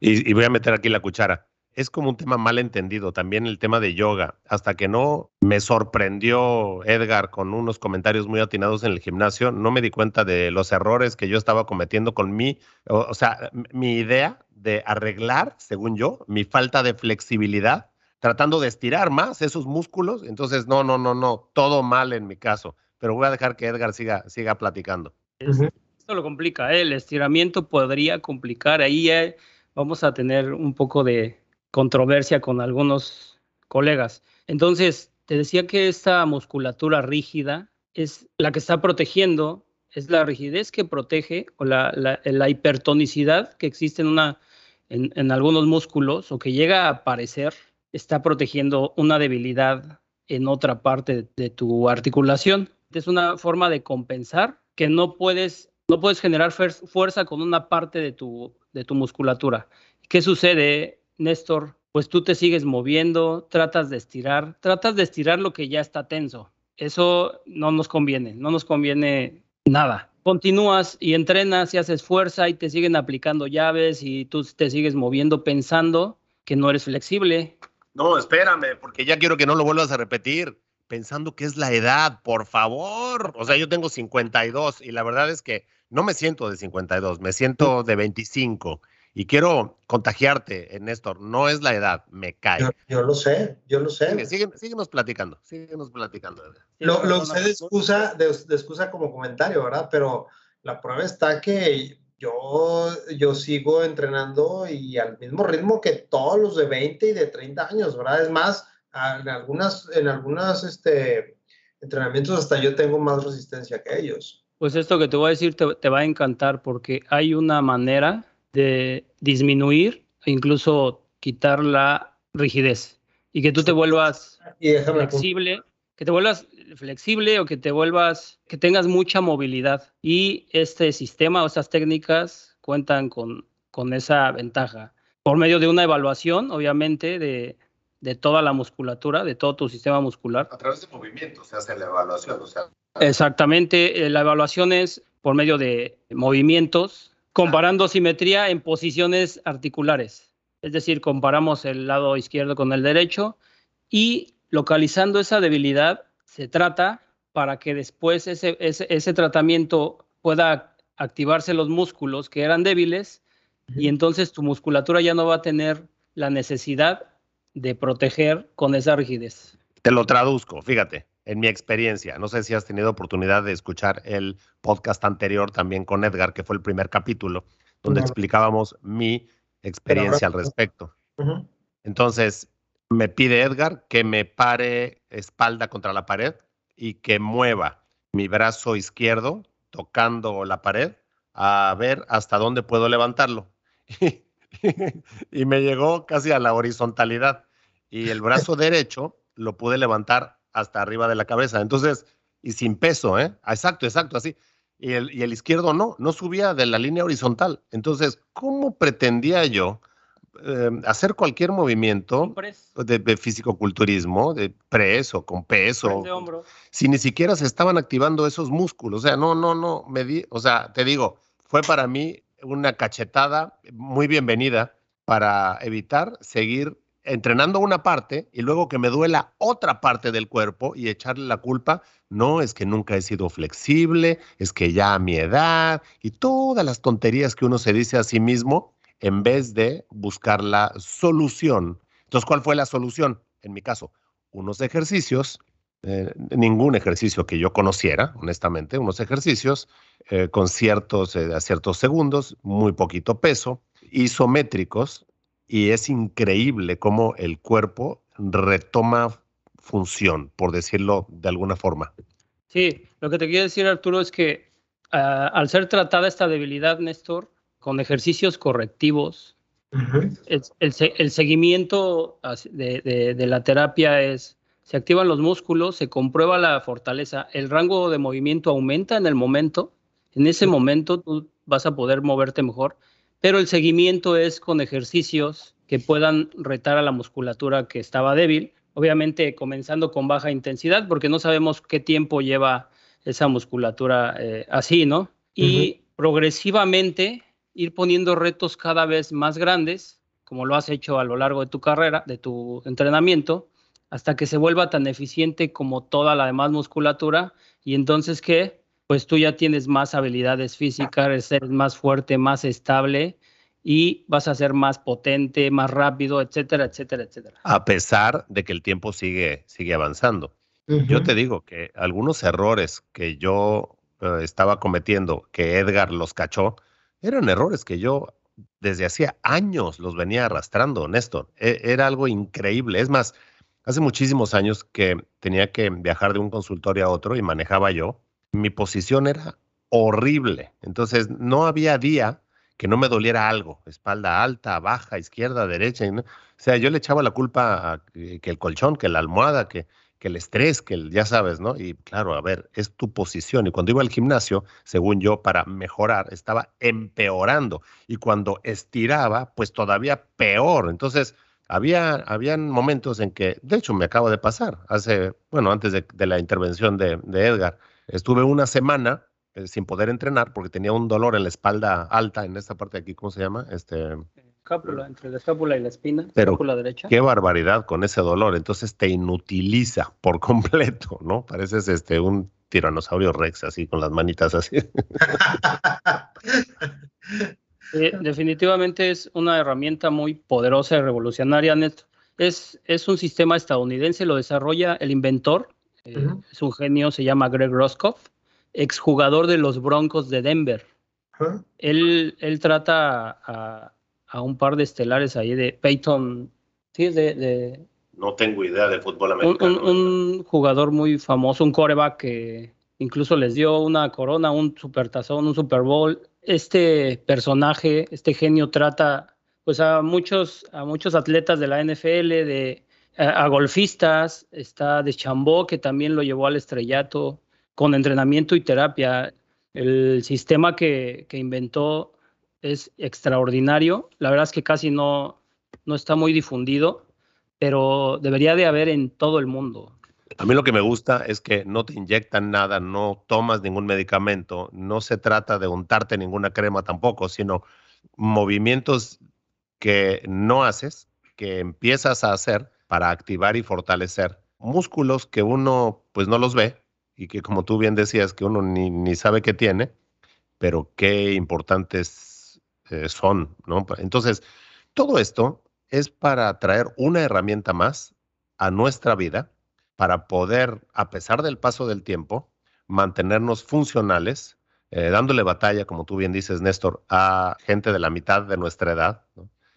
Y, y, voy a meter aquí la cuchara. Es como un tema mal entendido, también el tema de yoga. Hasta que no me sorprendió Edgar con unos comentarios muy atinados en el gimnasio, no me di cuenta de los errores que yo estaba cometiendo con mi, o, o sea, mi idea de arreglar, según yo, mi falta de flexibilidad tratando de estirar más esos músculos. Entonces, no, no, no, no, todo mal en mi caso. Pero voy a dejar que Edgar siga, siga platicando. Esto lo complica, ¿eh? el estiramiento podría complicar. Ahí eh, vamos a tener un poco de controversia con algunos colegas. Entonces, te decía que esta musculatura rígida es la que está protegiendo, es la rigidez que protege o la, la, la hipertonicidad que existe en, una, en, en algunos músculos o que llega a aparecer está protegiendo una debilidad en otra parte de tu articulación. Es una forma de compensar que no puedes, no puedes generar fuerza con una parte de tu, de tu musculatura. ¿Qué sucede, Néstor? Pues tú te sigues moviendo, tratas de estirar, tratas de estirar lo que ya está tenso. Eso no nos conviene, no nos conviene nada. Continúas y entrenas y haces fuerza y te siguen aplicando llaves y tú te sigues moviendo pensando que no eres flexible, no, espérame, porque ya quiero que no lo vuelvas a repetir, pensando que es la edad, por favor. O sea, yo tengo 52 y la verdad es que no me siento de 52, me siento de 25. Y quiero contagiarte, Néstor, no es la edad, me cae. Yo, yo lo sé, yo lo sé. Sigue, sigue, síguenos platicando, síguenos platicando. Lo, lo usé de excusa, de, de excusa como comentario, ¿verdad? Pero la prueba está que yo, yo sigo entrenando y al mismo ritmo que todos los de 20 y de 30 años, ¿verdad? Es más, en algunas, en algunas este, entrenamientos hasta yo tengo más resistencia que ellos. Pues esto que te voy a decir te, te va a encantar porque hay una manera de disminuir e incluso quitar la rigidez y que tú te vuelvas flexible, que te vuelvas flexible o que te vuelvas, que tengas mucha movilidad. Y este sistema o estas técnicas cuentan con, con esa ventaja. Por medio de una evaluación, obviamente, de, de toda la musculatura, de todo tu sistema muscular. A través de movimientos se hace la evaluación, o sea. Exactamente, la evaluación es por medio de movimientos, comparando simetría en posiciones articulares. Es decir, comparamos el lado izquierdo con el derecho y localizando esa debilidad se trata para que después ese, ese, ese tratamiento pueda activarse los músculos que eran débiles y entonces tu musculatura ya no va a tener la necesidad de proteger con esa rigidez. Te lo traduzco, fíjate, en mi experiencia, no sé si has tenido oportunidad de escuchar el podcast anterior también con Edgar, que fue el primer capítulo, donde explicábamos mi experiencia al respecto. Uh -huh. Entonces, me pide Edgar que me pare espalda contra la pared y que mueva mi brazo izquierdo tocando la pared a ver hasta dónde puedo levantarlo. *laughs* y me llegó casi a la horizontalidad y el brazo *laughs* derecho lo pude levantar hasta arriba de la cabeza. Entonces, y sin peso, ¿eh? Exacto, exacto, así. Y el, y el izquierdo no, no subía de la línea horizontal. Entonces, ¿cómo pretendía yo eh, hacer cualquier movimiento de, de fisicoculturismo, de press o con peso, si ni siquiera se estaban activando esos músculos. O sea, no, no, no, me di, o sea, te digo, fue para mí una cachetada muy bienvenida para evitar seguir entrenando una parte y luego que me duela otra parte del cuerpo y echarle la culpa, no, es que nunca he sido flexible, es que ya a mi edad y todas las tonterías que uno se dice a sí mismo en vez de buscar la solución. Entonces, ¿cuál fue la solución? En mi caso, unos ejercicios eh, ningún ejercicio que yo conociera, honestamente, unos ejercicios eh, con ciertos, a ciertos segundos, muy poquito peso, isométricos, y es increíble cómo el cuerpo retoma función, por decirlo de alguna forma. Sí, lo que te quiero decir, Arturo, es que ah, al ser tratada esta debilidad, Néstor, con ejercicios correctivos, el, seguimiento de, la terapia es, se activan los músculos, se comprueba la fortaleza, el rango de movimiento aumenta en el momento, en ese momento tú vas a poder moverte mejor, pero el seguimiento es con ejercicios que puedan retar a la musculatura que estaba débil, obviamente comenzando con baja intensidad, porque no sabemos qué tiempo lleva esa musculatura eh, así, ¿no? Y progresivamente ir poniendo retos cada vez más grandes, como lo has hecho a lo largo de tu carrera, de tu entrenamiento, hasta que se vuelva tan eficiente como toda la demás musculatura y entonces que pues tú ya tienes más habilidades físicas, eres más fuerte, más estable y vas a ser más potente, más rápido, etcétera, etcétera, etcétera. A pesar de que el tiempo sigue, sigue avanzando. Yo te digo que algunos errores que yo eh, estaba cometiendo, que Edgar los cachó, eran errores que yo desde hacía años los venía arrastrando, Néstor. E, era algo increíble. Es más, hace muchísimos años que tenía que viajar de un consultorio a otro y manejaba yo. Mi posición era horrible. Entonces, no había día que no me doliera algo, espalda alta, baja, izquierda, derecha. O sea, yo le echaba la culpa a que el colchón, que la almohada, que que el estrés, que el, ya sabes, ¿no? Y claro, a ver, es tu posición. Y cuando iba al gimnasio, según yo, para mejorar, estaba empeorando. Y cuando estiraba, pues todavía peor. Entonces, había habían momentos en que, de hecho, me acaba de pasar, hace, bueno, antes de, la intervención de, Edgar, estuve una semana eh, sin poder entrenar porque tenía un dolor en la espalda alta, en esta parte de aquí, ¿cómo se llama? Este, escápula, entre la escápula y la espina, Pero derecha. Qué barbaridad con ese dolor. Entonces te inutiliza por *laughs* completo, ¿no? Pareces este un tiranosaurio rex así con las manitas así. *laughs* definitivamente es una herramienta muy poderosa y revolucionaria, Es, es un sistema estadounidense, lo desarrolla el inventor, eh, es un genio, se llama Greg Roscoff, exjugador de los Broncos de Denver. él, él trata a, a un par de estelares ahí de Peyton, sí, de, de no tengo idea de fútbol americano. Un, jugador muy famoso, un coreback que incluso les dio una corona, un supertazón, un Super Bowl. Este personaje, este genio trata pues a muchos, a muchos atletas de la NFL, de, a, golfistas, está de Chambó, que también lo llevó al estrellato, con entrenamiento y terapia. El sistema que, que inventó es extraordinario. La verdad es que casi no, no está muy difundido, pero debería de haber en todo el mundo. A mí lo que me gusta es que no te inyectan nada, no tomas ningún medicamento, no se trata de untarte ninguna crema tampoco, sino movimientos que no haces, que empiezas a hacer para activar y fortalecer músculos que uno pues no los ve y que como tú bien decías que uno ni, ni sabe que tiene, pero qué importantes eh, son, ¿no? Entonces, todo esto es para traer una herramienta más a nuestra vida para poder, a pesar del paso del tiempo, mantenernos funcionales, eh, dándole batalla, como tú bien dices, Néstor, a gente de la mitad de nuestra edad,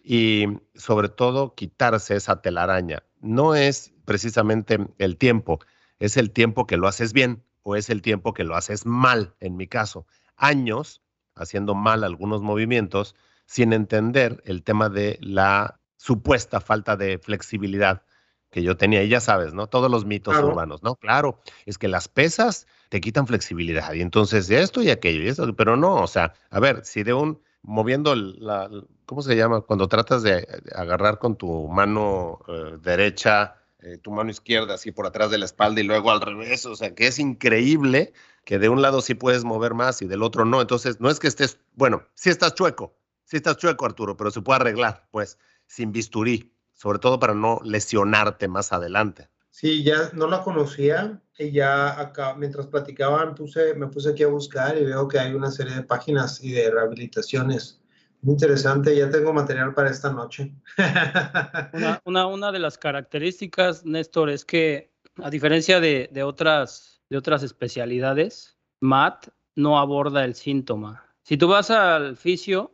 y sobre todo quitarse esa telaraña. No es precisamente el tiempo, es el tiempo que lo haces bien o es el tiempo que lo haces mal, en mi caso. Años haciendo mal algunos movimientos sin entender el tema de la supuesta falta de flexibilidad que yo tenía. Y ya sabes, ¿no? Todos los mitos urbanos, ¿no? Claro, es que las pesas te quitan flexibilidad y entonces esto y aquello y eso, pero no, o sea, a ver, si de un moviendo la, ¿cómo se llama? Cuando tratas de agarrar con tu mano eh, derecha, eh, tu mano izquierda así por atrás de la espalda y luego al revés, o sea, que es increíble que de un lado sí puedes mover más y del otro no. Entonces, no es que estés, bueno, sí estás chueco, sí estás chueco, Arturo, pero se puede arreglar, pues, sin bisturí, sobre todo para no lesionarte más adelante. Sí, ya no la conocía y ya acá, mientras platicaban, puse, me puse aquí a buscar y veo que hay una serie de páginas y de rehabilitaciones. Muy interesante, ya tengo material para esta noche. *laughs* una, una, una de las características, Néstor, es que a diferencia de, otras, de otras especialidades, MAT no aborda el síntoma. Si tú vas al fisio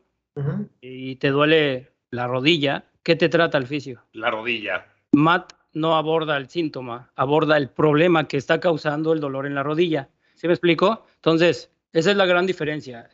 y te duele la rodilla, ¿qué te trata el fisio? La rodilla. MAT no aborda el síntoma, aborda el problema que está causando el dolor en la rodilla. ¿Sí me explico? Entonces, esa es la gran diferencia.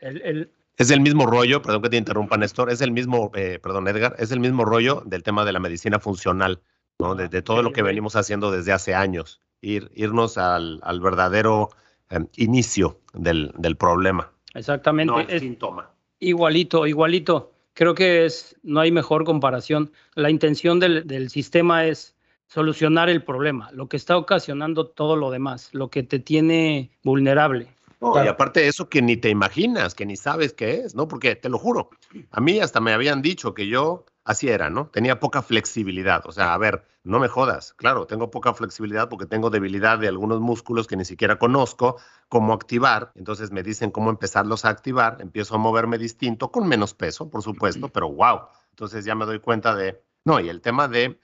es el mismo rollo, perdón que te interrumpa, Néstor, es el mismo, eh, perdón, Edgar, es el mismo rollo del tema de la medicina funcional, ¿no? De, todo lo que venimos haciendo desde hace años, ir, irnos al, verdadero em, inicio del, problema. Exactamente. No el síntoma. Igualito, igualito. Creo que es, no hay mejor comparación. La intención del, del sistema es solucionar el problema, lo que está ocasionando todo lo demás, lo que te tiene vulnerable. Y aparte de eso que ni te imaginas, que ni sabes qué es, ¿no? Porque te lo juro, a mí hasta me habían dicho que yo así era, ¿no? Tenía poca flexibilidad. O sea, a ver, no me jodas. Claro, tengo poca flexibilidad porque tengo debilidad de algunos músculos que ni siquiera conozco cómo activar. Entonces me dicen cómo empezarlos a activar. Empiezo a moverme distinto, con menos peso, por supuesto, pero wow. Entonces ya me doy cuenta de, no, y el tema de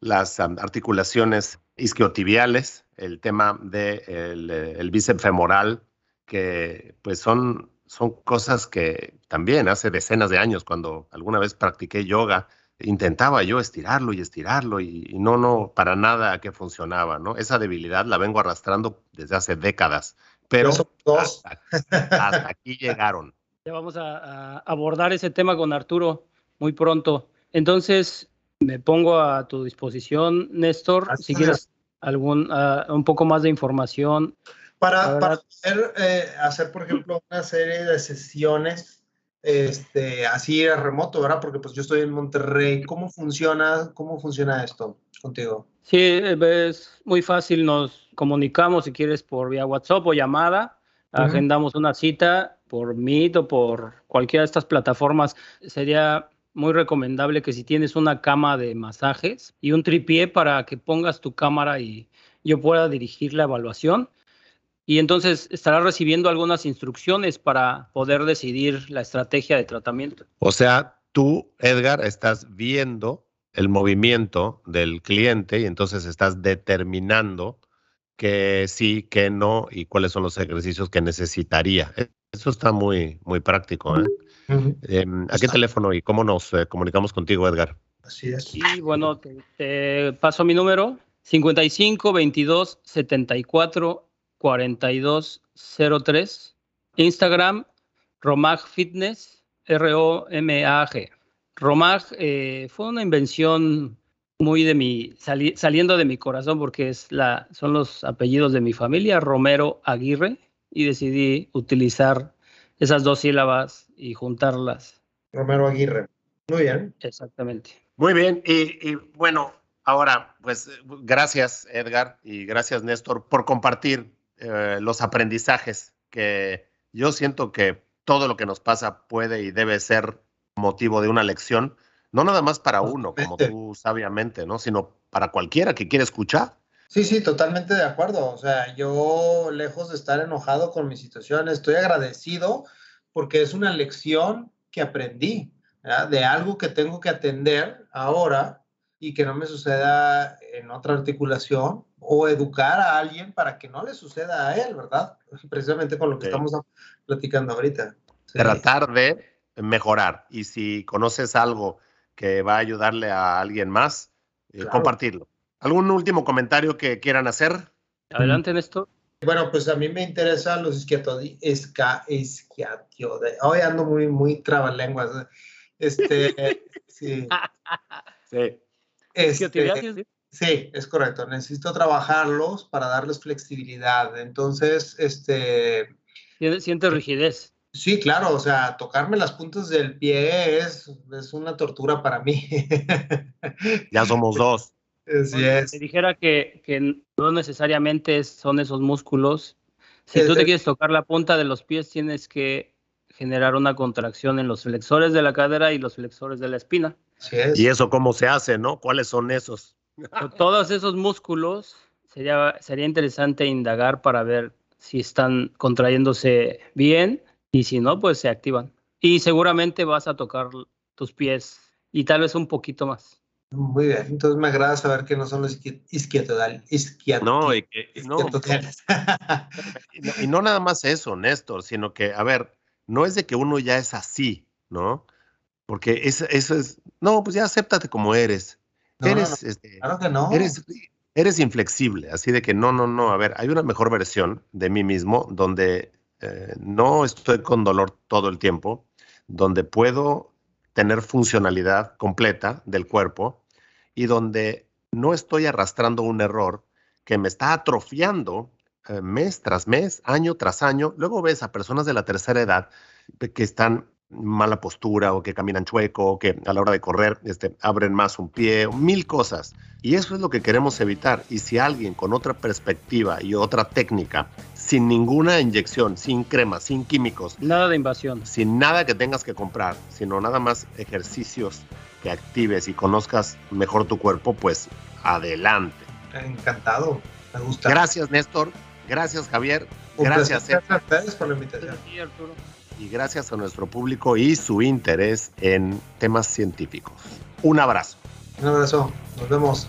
las articulaciones isquiotibiales, el tema del de el, bíceps femoral, que pues son, son cosas que también hace decenas de años, cuando alguna vez practiqué yoga, intentaba yo estirarlo y estirarlo y, no, no, para nada que funcionaba, ¿no? Esa debilidad la vengo arrastrando desde hace décadas, pero hasta, hasta, aquí llegaron. *laughs* Ya vamos a abordar ese tema con Arturo muy pronto. Entonces, me pongo a tu disposición, Néstor, si quieres algún, ah, un poco más de información. Para, para poder eh, hacer, por ejemplo, una serie de sesiones este, así a remoto, ¿verdad? Porque pues yo estoy en Monterrey. ¿Cómo funciona, cómo funciona esto contigo? Sí, es muy fácil. Nos comunicamos, si quieres, por vía WhatsApp o llamada. Agendamos una cita por Meet o por cualquiera de estas plataformas. Sería muy recomendable que si tienes una cama de masajes y un tripié para que pongas tu cámara y yo pueda dirigir la evaluación. Y entonces estarás recibiendo algunas instrucciones para poder decidir la estrategia de tratamiento. O sea, tú, Edgar, estás viendo el movimiento del cliente y entonces estás determinando que sí, que no y cuáles son los ejercicios que necesitaría. Eso está muy, muy práctico. ¿eh? Em, ¿A qué teléfono y cómo nos eh, comunicamos contigo, Edgar? Así es. Y bueno, te, paso mi número: 55 22 74 42 03. Instagram, Romag Fitness, R-O-M-A-G. Romag eh, fue una invención muy de mi, saliendo de mi corazón porque es la, son los apellidos de mi familia, Romero Aguirre, y decidí utilizar esas dos sílabas y juntarlas. Romero Aguirre. Muy bien. Exactamente. Muy bien. Y, bueno, ahora, pues gracias Edgar y gracias Néstor por compartir eh, los aprendizajes que yo siento que todo lo que nos pasa puede y debe ser motivo de una lección, no nada más para uno, como tú sabiamente, ¿no? Sino para cualquiera que quiera escuchar. Sí, sí, totalmente de acuerdo. O sea, yo lejos de estar enojado con mi situación, estoy agradecido porque es una lección que aprendí, de algo que tengo que atender ahora y que no me suceda en otra articulación o educar a alguien para que no le suceda a él, ¿verdad? *laughs* Precisamente con lo que estamos platicando ahorita. Tratar de mejorar y si conoces algo que va a ayudarle a alguien más, eh, compartirlo. ¿Algún último comentario que quieran hacer? Adelante, Néstor. Bueno, pues a mí me interesan los isquiatiodes. Hoy ando muy, muy trabalenguas. Este, *laughs* sí. *laughs* Sí. Este, sí, es correcto. Necesito trabajarlos para darles flexibilidad. Entonces, este... Siente rigidez. Sí, claro, o sea, tocarme las puntas del pie es, es una tortura para mí. *laughs* Ya somos dos. Así es. Te dijera que, que, no necesariamente son esos músculos. Si tú te quieres tocar la punta de los pies, tienes que generar una contracción en los flexores de la cadera y los flexores de la espina. es. ¿Y eso cómo se hace, no? ¿Cuáles son esos? Todos esos músculos sería, sería interesante indagar para ver si están contrayéndose bien y si no, pues se activan. Y seguramente vas a tocar tus pies y tal vez un poquito más. Muy bien, entonces me agrada saber que no son los isquietodales. No, *laughs* y, no, y no nada más eso, Néstor, sino que, a ver, no es de que uno ya es así, ¿no? Porque eso, eso es, no, pues ya acéptate como eres. eres, este, claro que no. Eres, eres inflexible, así de que no, no, no, a ver, hay una mejor versión de mí mismo donde eh, no estoy con dolor todo el tiempo, donde puedo tener funcionalidad completa del cuerpo y donde no estoy arrastrando un error que me está atrofiando eh, mes tras mes, año tras año. Luego ves a personas de la tercera edad que están mala postura o que caminan chueco o que a la hora de correr este, abren más un pie, mil cosas. Y eso es lo que queremos evitar. Y si alguien con otra perspectiva y otra técnica, sin ninguna inyección, sin crema, sin químicos. Nada de invasión. Sin nada que tengas que comprar, sino nada más ejercicios que actives y conozcas mejor tu cuerpo, pues adelante. Encantado, me gusta. Gracias, Néstor. Gracias, Javier. gracias, Gracias a ustedes por la invitación. Y gracias a nuestro público y su interés en temas científicos. Un abrazo. Un abrazo. Nos vemos.